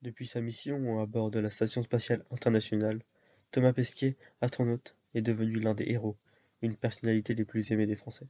Depuis sa mission à bord de la Station spatiale internationale, Thomas Pesquet, astronaute, est devenu l'un des héros, une personnalité les plus aimées des Français.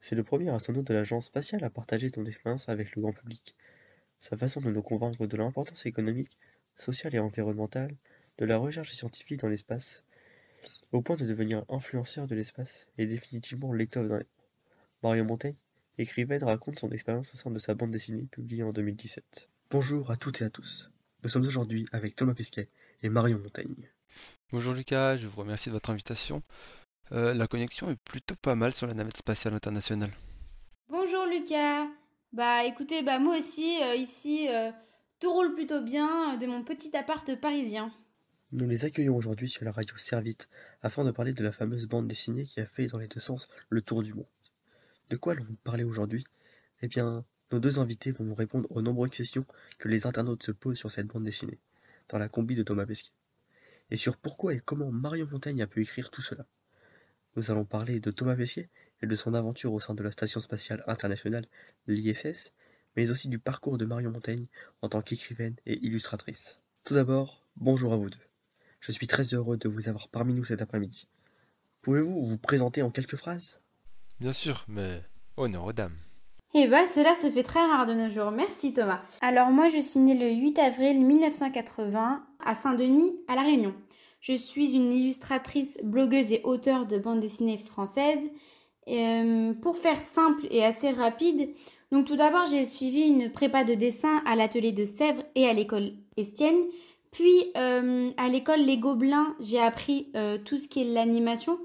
C'est le premier astronaute de l'agence spatiale à partager son expérience avec le grand public. Sa façon de nous convaincre de l'importance économique, sociale et environnementale de la recherche scientifique dans l'espace, au point de devenir influenceur de l'espace, est définitivement l'étoffe d'un héros. Marion Montaigne, écrivaine, raconte son expérience au sein de sa bande dessinée publiée en 2017. Bonjour à toutes et à tous. Nous sommes aujourd'hui avec Thomas Pesquet et Marion Montaigne. Bonjour Lucas, je vous remercie de votre invitation. Euh, la connexion est plutôt pas mal sur la navette spatiale internationale. Bonjour Lucas. Bah écoutez, bah moi aussi, euh, ici, euh, tout roule plutôt bien de mon petit appart parisien. Nous les accueillons aujourd'hui sur la radio Servite afin de parler de la fameuse bande dessinée qui a fait dans les deux sens le tour du monde. De quoi allons-nous parler aujourd'hui? Eh bien, nos deux invités vont vous répondre aux nombreuses questions que les internautes se posent sur cette bande dessinée, dans la combi de Thomas Pesquet, et sur pourquoi et comment Marion Montaigne a pu écrire tout cela. Nous allons parler de Thomas Pesquet et de son aventure au sein de la Station spatiale internationale, l'ISS, mais aussi du parcours de Marion Montaigne en tant qu'écrivaine et illustratrice. Tout d'abord, bonjour à vous deux. Je suis très heureux de vous avoir parmi nous cet après-midi. Pouvez-vous vous présenter en quelques phrases? Bien sûr, mais honneur aux dames. Eh bah cela se fait très rare de nos jours. Merci Thomas. Alors moi je suis née le 8 avril 1980 à Saint-Denis, à La Réunion. Je suis une illustratrice, blogueuse et auteure de bande dessinée française. Euh, pour faire simple et assez rapide, donc tout d'abord j'ai suivi une prépa de dessin à l'atelier de Sèvres et à l'école Estienne. Puis euh, à l'école Les Gobelins, j'ai appris euh, tout ce qui est l'animation.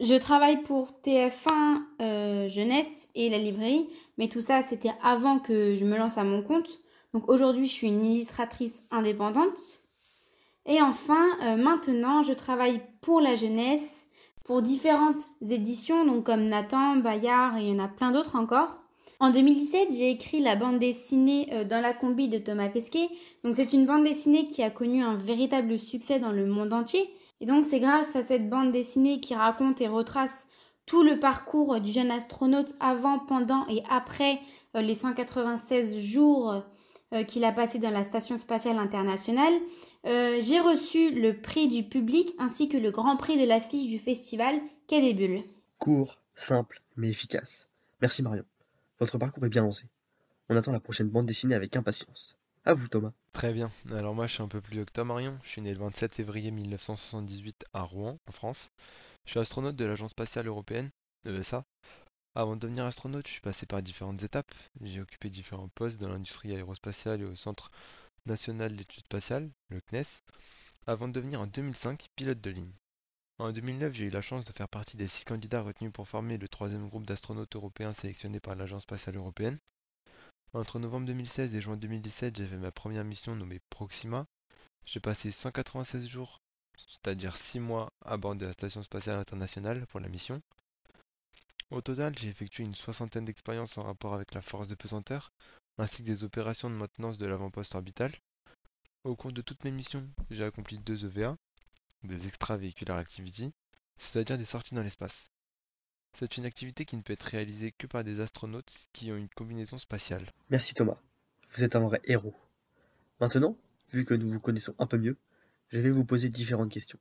Je travaille pour TF1 euh, Jeunesse et la librairie, mais tout ça c'était avant que je me lance à mon compte. Donc aujourd'hui je suis une illustratrice indépendante. Et enfin, euh, maintenant je travaille pour la jeunesse, pour différentes éditions, donc comme Nathan, Bayard et il y en a plein d'autres encore. En 2017, j'ai écrit la bande dessinée euh, dans la combi de Thomas Pesquet. Donc c'est une bande dessinée qui a connu un véritable succès dans le monde entier. Et donc c'est grâce à cette bande dessinée qui raconte et retrace tout le parcours du jeune astronaute avant, pendant et après euh, les 196 jours euh, qu'il a passé dans la Station spatiale internationale. j'ai reçu le prix du public ainsi que le grand prix de l'affiche du festival Quai des Bulles. Court, simple, mais efficace. Merci Marion. Votre parcours est bien lancé. On attend la prochaine bande dessinée avec impatience. À vous Thomas. Très bien. Alors moi je suis un peu plus vieux que toi Marion. Je suis né le 27 février 1978 à Rouen, en France. Je suis astronaute de l'Agence spatiale européenne, l'ESA. Avant de devenir astronaute, je suis passé par différentes étapes. J'ai occupé différents postes dans l'industrie aérospatiale et au Centre national d'études spatiales, le CNES, avant de devenir en 2005 pilote de ligne. En 2009, j'ai eu la chance de faire partie des six candidats retenus pour former le troisième groupe d'astronautes européens sélectionnés par l'Agence spatiale européenne. Entre novembre 2016 et juin 2017, j'ai fait ma première mission nommée Proxima. J'ai passé 196 jours, c'est-à-dire 6 mois, à bord de la Station spatiale internationale pour la mission. Au total, j'ai effectué une soixantaine d'expériences en rapport avec la force de pesanteur, ainsi que des opérations de maintenance de l'avant-poste orbital. Au cours de toutes mes missions, j'ai accompli deux EVA, des extravéhiculaires activity, c'est-à-dire des sorties dans l'espace. C'est une activité qui ne peut être réalisée que par des astronautes qui ont une combinaison spatiale. Merci Thomas, vous êtes un vrai héros. Maintenant, vu que nous vous connaissons un peu mieux, je vais vous poser différentes questions.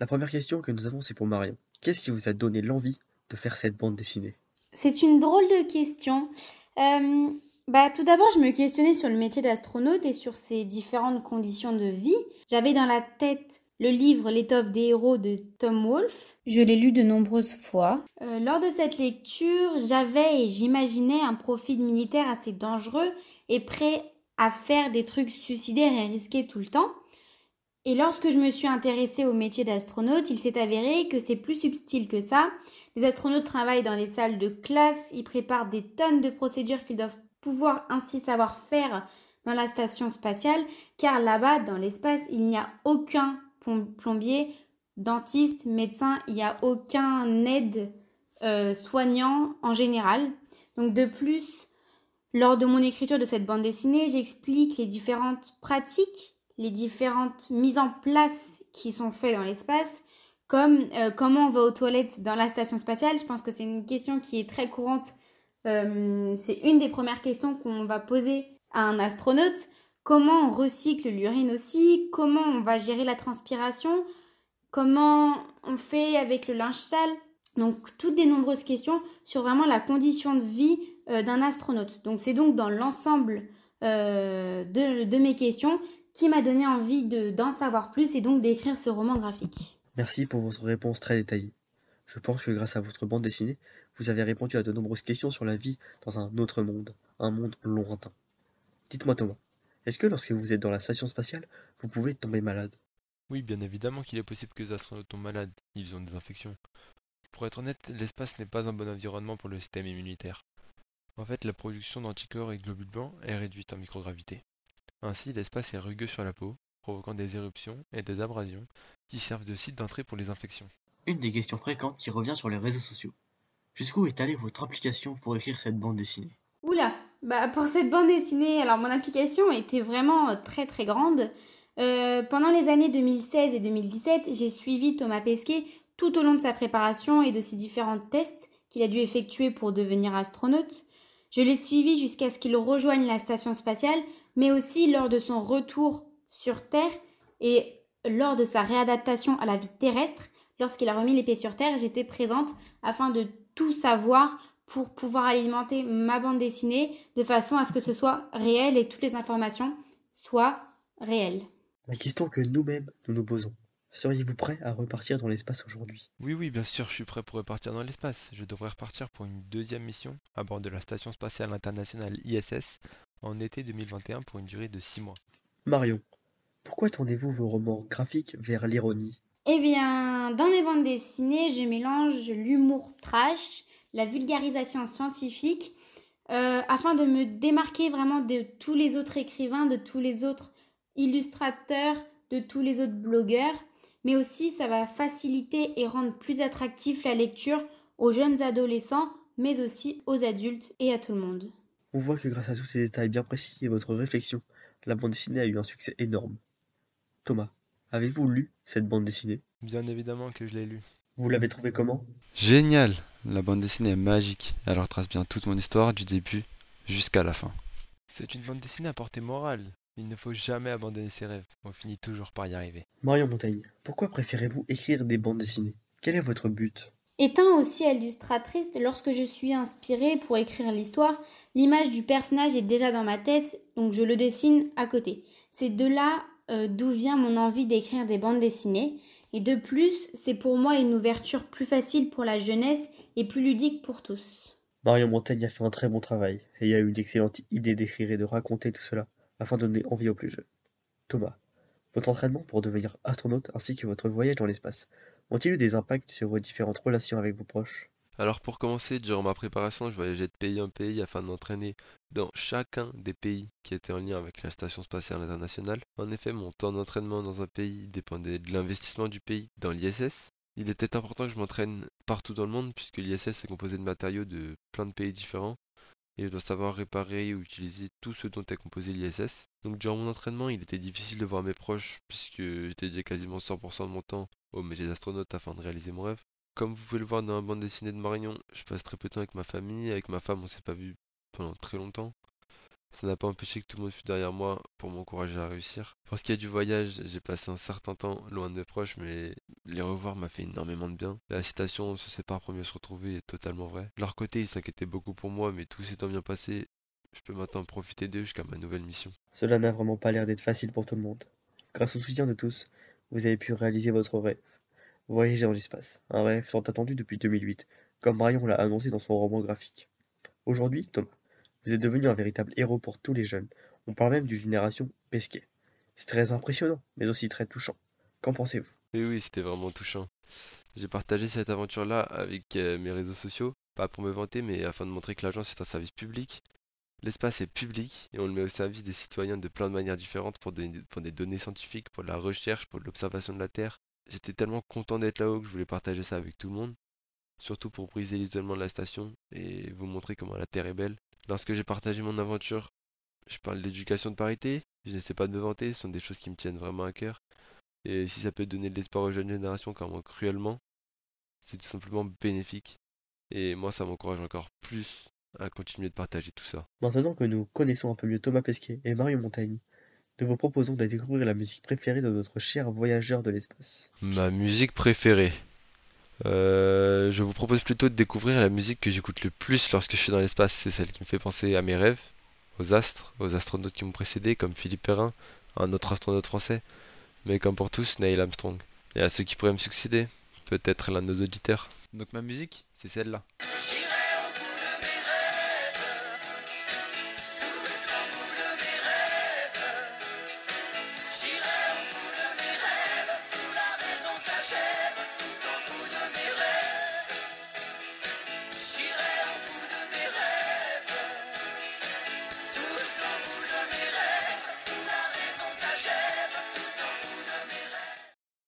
La première question que nous avons c'est pour Marion. Qu'est-ce qui vous a donné l'envie de faire cette bande dessinée? C'est une drôle de question. Euh, bah, tout d'abord, je me questionnais sur le métier d'astronaute et sur ses différentes conditions de vie. J'avais dans la tête le livre L'étoffe des héros de Tom Wolfe. Je l'ai lu de nombreuses fois. Euh, lors de cette lecture, j'avais et j'imaginais un profil militaire assez dangereux et prêt à faire des trucs suicidaires et risqués tout le temps. Et lorsque je me suis intéressée au métier d'astronaute, il s'est avéré que c'est plus subtil que ça. Les astronautes travaillent dans des salles de classe, ils préparent des tonnes de procédures qu'ils doivent pouvoir ainsi savoir faire dans la station spatiale, car là-bas, dans l'espace, il n'y a aucun plombier, dentiste, médecin, il n'y a aucun aide euh, soignant en général. Donc de plus, lors de mon écriture de cette bande dessinée, j'explique les différentes pratiques, les différentes mises en place qui sont faites dans l'espace, comme euh, comment on va aux toilettes dans la station spatiale. Je pense que c'est une question qui est très courante. Euh, c'est une des premières questions qu'on va poser à un astronaute. Comment on recycle l'urine aussi, comment on va gérer la transpiration, comment on fait avec le linge sale. Donc toutes des nombreuses questions sur vraiment la condition de vie euh, d'un astronaute. Donc c'est donc dans l'ensemble euh, de, mes questions qui m'a donné envie d'en savoir plus et donc d'écrire ce roman graphique. Merci pour votre réponse très détaillée. Je pense que grâce à votre bande dessinée, vous avez répondu à de nombreuses questions sur la vie dans un autre monde, un monde lointain. Dites-moi Thomas, est-ce que lorsque vous êtes dans la station spatiale, vous pouvez tomber malade? Oui, bien évidemment qu'il est possible que les astronautes tombent malades, ils ont des infections. Pour être honnête, l'espace n'est pas un bon environnement pour le système immunitaire. En fait, la production d'anticorps et de globules blancs est réduite en microgravité. Ainsi, l'espace est rugueux sur la peau, provoquant des éruptions et des abrasions qui servent de site d'entrée pour les infections. Une des questions fréquentes qui revient sur les réseaux sociaux. Jusqu'où est allée votre implication pour écrire cette bande dessinée? Oula, bah pour cette bande dessinée, alors mon implication était vraiment euh, très très grande. Euh, pendant les années 2016 et 2017, j'ai suivi Thomas Pesquet tout au long de sa préparation et de ses différents tests qu'il a dû effectuer pour devenir astronaute. Je l'ai suivi jusqu'à ce qu'il rejoigne la station spatiale, mais aussi lors de son retour sur Terre et lors de sa réadaptation à la vie terrestre. Lorsqu'il a remis les pieds sur Terre, j'étais présente afin de tout savoir pour pouvoir alimenter ma bande dessinée de façon à ce que ce soit réel et toutes les informations soient réelles. La question que nous-mêmes nous nous posons. Seriez-vous prêt à repartir dans l'espace aujourd'hui? Oui, oui, bien sûr, je suis prêt pour repartir dans l'espace. Je devrais repartir pour une deuxième mission à bord de la Station spatiale internationale ISS en été 2021 pour une durée de 6 mois. Marion, pourquoi tendez-vous vos romans graphiques vers l'ironie? Eh bien, dans mes bandes dessinées, je mélange l'humour trash, la vulgarisation scientifique, euh, afin de me démarquer vraiment de tous les autres écrivains, de tous les autres illustrateurs, de tous les autres blogueurs, mais aussi ça va faciliter et rendre plus attractif la lecture aux jeunes adolescents, mais aussi aux adultes et à tout le monde. On voit que grâce à tous ces détails bien précis et votre réflexion, la bande dessinée a eu un succès énorme. Thomas, avez-vous lu cette bande dessinée? Bien évidemment que je l'ai lu. Vous l'avez trouvé comment? Génial La bande dessinée est magique. Elle retrace bien toute mon histoire du début jusqu'à la fin. C'est une bande dessinée à portée morale. Il ne faut jamais abandonner ses rêves. On finit toujours par y arriver. Marion Montaigne, pourquoi préférez-vous écrire des bandes dessinées? Quel est votre but? Étant aussi illustratrice, lorsque je suis inspirée pour écrire l'histoire, l'image du personnage est déjà dans ma tête, donc je le dessine à côté. C'est de là euh, d'où vient mon envie d'écrire des bandes dessinées. Et de plus, c'est pour moi une ouverture plus facile pour la jeunesse et plus ludique pour tous. Marion Montaigne a fait un très bon travail et a eu une excellente idée d'écrire et de raconter tout cela afin de donner envie aux plus jeunes. Thomas, votre entraînement pour devenir astronaute ainsi que votre voyage dans l'espace ont-ils eu des impacts sur vos différentes relations avec vos proches? Alors pour commencer, durant ma préparation, je voyageais de pays en pays afin de m'entraîner dans chacun des pays qui étaient en lien avec la Station spatiale internationale. En effet, mon temps d'entraînement dans un pays dépendait de l'investissement du pays dans l'ISS. Il était important que je m'entraîne partout dans le monde puisque l'ISS est composé de matériaux de plein de pays différents et je dois savoir réparer ou utiliser tout ce dont est composé l'ISS. Donc durant mon entraînement, il était difficile de voir mes proches puisque j'étais dédié quasiment 100% de mon temps au métier d'astronaute afin de réaliser mon rêve. Comme vous pouvez le voir dans la bande dessinée de Marion, je passe très peu de temps avec ma famille, avec ma femme on s'est pas vu pendant très longtemps. Ça n'a pas empêché que tout le monde fût derrière moi pour m'encourager à réussir. Pour ce qui est du voyage, j'ai passé un certain temps loin de mes proches, mais les revoir m'a fait énormément de bien. La citation on se sépare pour mieux se retrouver est totalement vraie. De leur côté, ils s'inquiétaient beaucoup pour moi, mais tout s'étant bien passé, je peux maintenant profiter d'eux jusqu'à ma nouvelle mission. Cela n'a vraiment pas l'air d'être facile pour tout le monde. Grâce au soutien de tous, vous avez pu réaliser votre rêve. Voyager dans l'espace, un rêve tant attendu depuis 2008, comme Marion l'a annoncé dans son roman graphique. Aujourd'hui, Thomas, vous êtes devenu un véritable héros pour tous les jeunes. On parle même d'une génération pesquée. C'est très impressionnant, mais aussi très touchant. Qu'en pensez-vous? Oui, oui, c'était vraiment touchant. J'ai partagé cette aventure-là avec euh, mes réseaux sociaux, pas pour me vanter, mais afin de montrer que l'agence est un service public. L'espace est public et on le met au service des citoyens de plein de manières différentes pour, des données scientifiques, pour la recherche, pour l'observation de la Terre. J'étais tellement content d'être là-haut que je voulais partager ça avec tout le monde, surtout pour briser l'isolement de la station et vous montrer comment la Terre est belle. Lorsque j'ai partagé mon aventure, je parle d'éducation de parité, je n'essaie pas de me vanter, ce sont des choses qui me tiennent vraiment à cœur. Et si ça peut donner de l'espoir aux jeunes générations comme moi cruellement, c'est tout simplement bénéfique. Et moi, ça m'encourage encore plus à continuer de partager tout ça. Maintenant que nous connaissons un peu mieux Thomas Pesquet et Mario Montaigne, nous vous proposons de découvrir la musique préférée de notre cher voyageur de l'espace. Ma musique préférée. Euh, je vous propose plutôt de découvrir la musique que j'écoute le plus lorsque je suis dans l'espace. C'est celle qui me fait penser à mes rêves, aux astres, aux astronautes qui m'ont précédé, comme Philippe Perrin, un autre astronaute français, mais comme pour tous, Neil Armstrong. Et à ceux qui pourraient me succéder, peut-être l'un de nos auditeurs. Donc ma musique, c'est celle-là.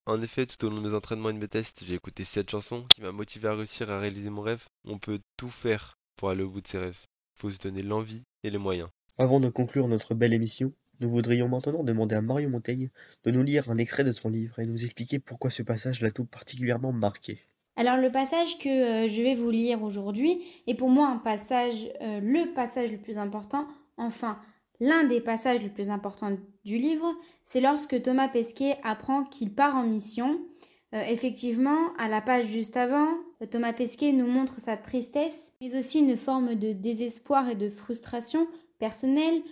En effet, tout au long des entraînements et de mes tests, j'ai écouté cette chanson qui m'a motivé à réussir à réaliser mon rêve. On peut tout faire pour aller au bout de ses rêves. Faut se donner l'envie et les moyens. Avant de conclure notre belle émission, nous voudrions maintenant demander à Mario Montaigne de nous lire un extrait de son livre et nous expliquer pourquoi ce passage l'a tout particulièrement marqué. Alors le passage que euh, je vais vous lire aujourd'hui est pour moi un passage, euh, le passage le plus important, enfin L'un des passages les plus importants du livre, c'est lorsque Thomas Pesquet apprend qu'il part en mission. Euh, effectivement, à la page juste avant, Thomas Pesquet nous montre sa tristesse, mais aussi une forme de désespoir et de frustration personnelle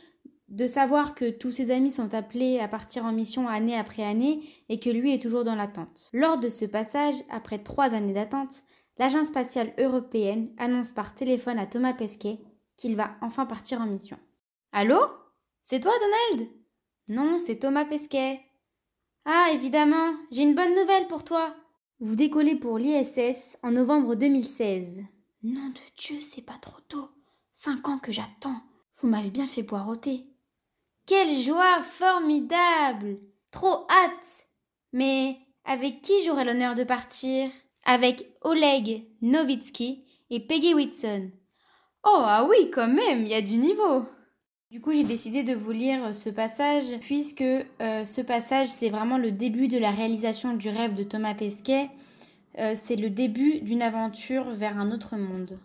de savoir que tous ses amis sont appelés à partir en mission année après année et que lui est toujours dans l'attente. Lors de ce passage, après trois années d'attente, l'Agence spatiale européenne annonce par téléphone à Thomas Pesquet qu'il va enfin partir en mission. Allô? C'est toi, Donald? Non, c'est Thomas Pesquet. Ah, évidemment, j'ai une bonne nouvelle pour toi. Vous décollez pour l'ISS en novembre 2016. Nom de Dieu, c'est pas trop tôt. Cinq ans que j'attends. Vous m'avez bien fait poireauter. Quelle joie formidable Trop hâte Mais avec qui j'aurai l'honneur de partir? Avec Oleg Novitsky et Peggy Whitson. Oh, ah oui, quand même, il y a du niveau du coup, j'ai décidé de vous lire ce passage, puisque euh, ce passage, c'est vraiment le début de la réalisation du rêve de Thomas Pesquet. Euh, c'est le début d'une aventure vers un autre monde.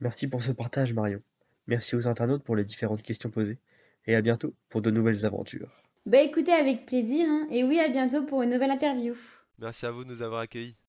Merci pour ce partage, Marion. Merci aux internautes pour les différentes questions posées. Et à bientôt pour de nouvelles aventures. Bah écoutez, avec plaisir. Hein. Et oui, à bientôt pour une nouvelle interview. Merci à vous de nous avoir accueillis.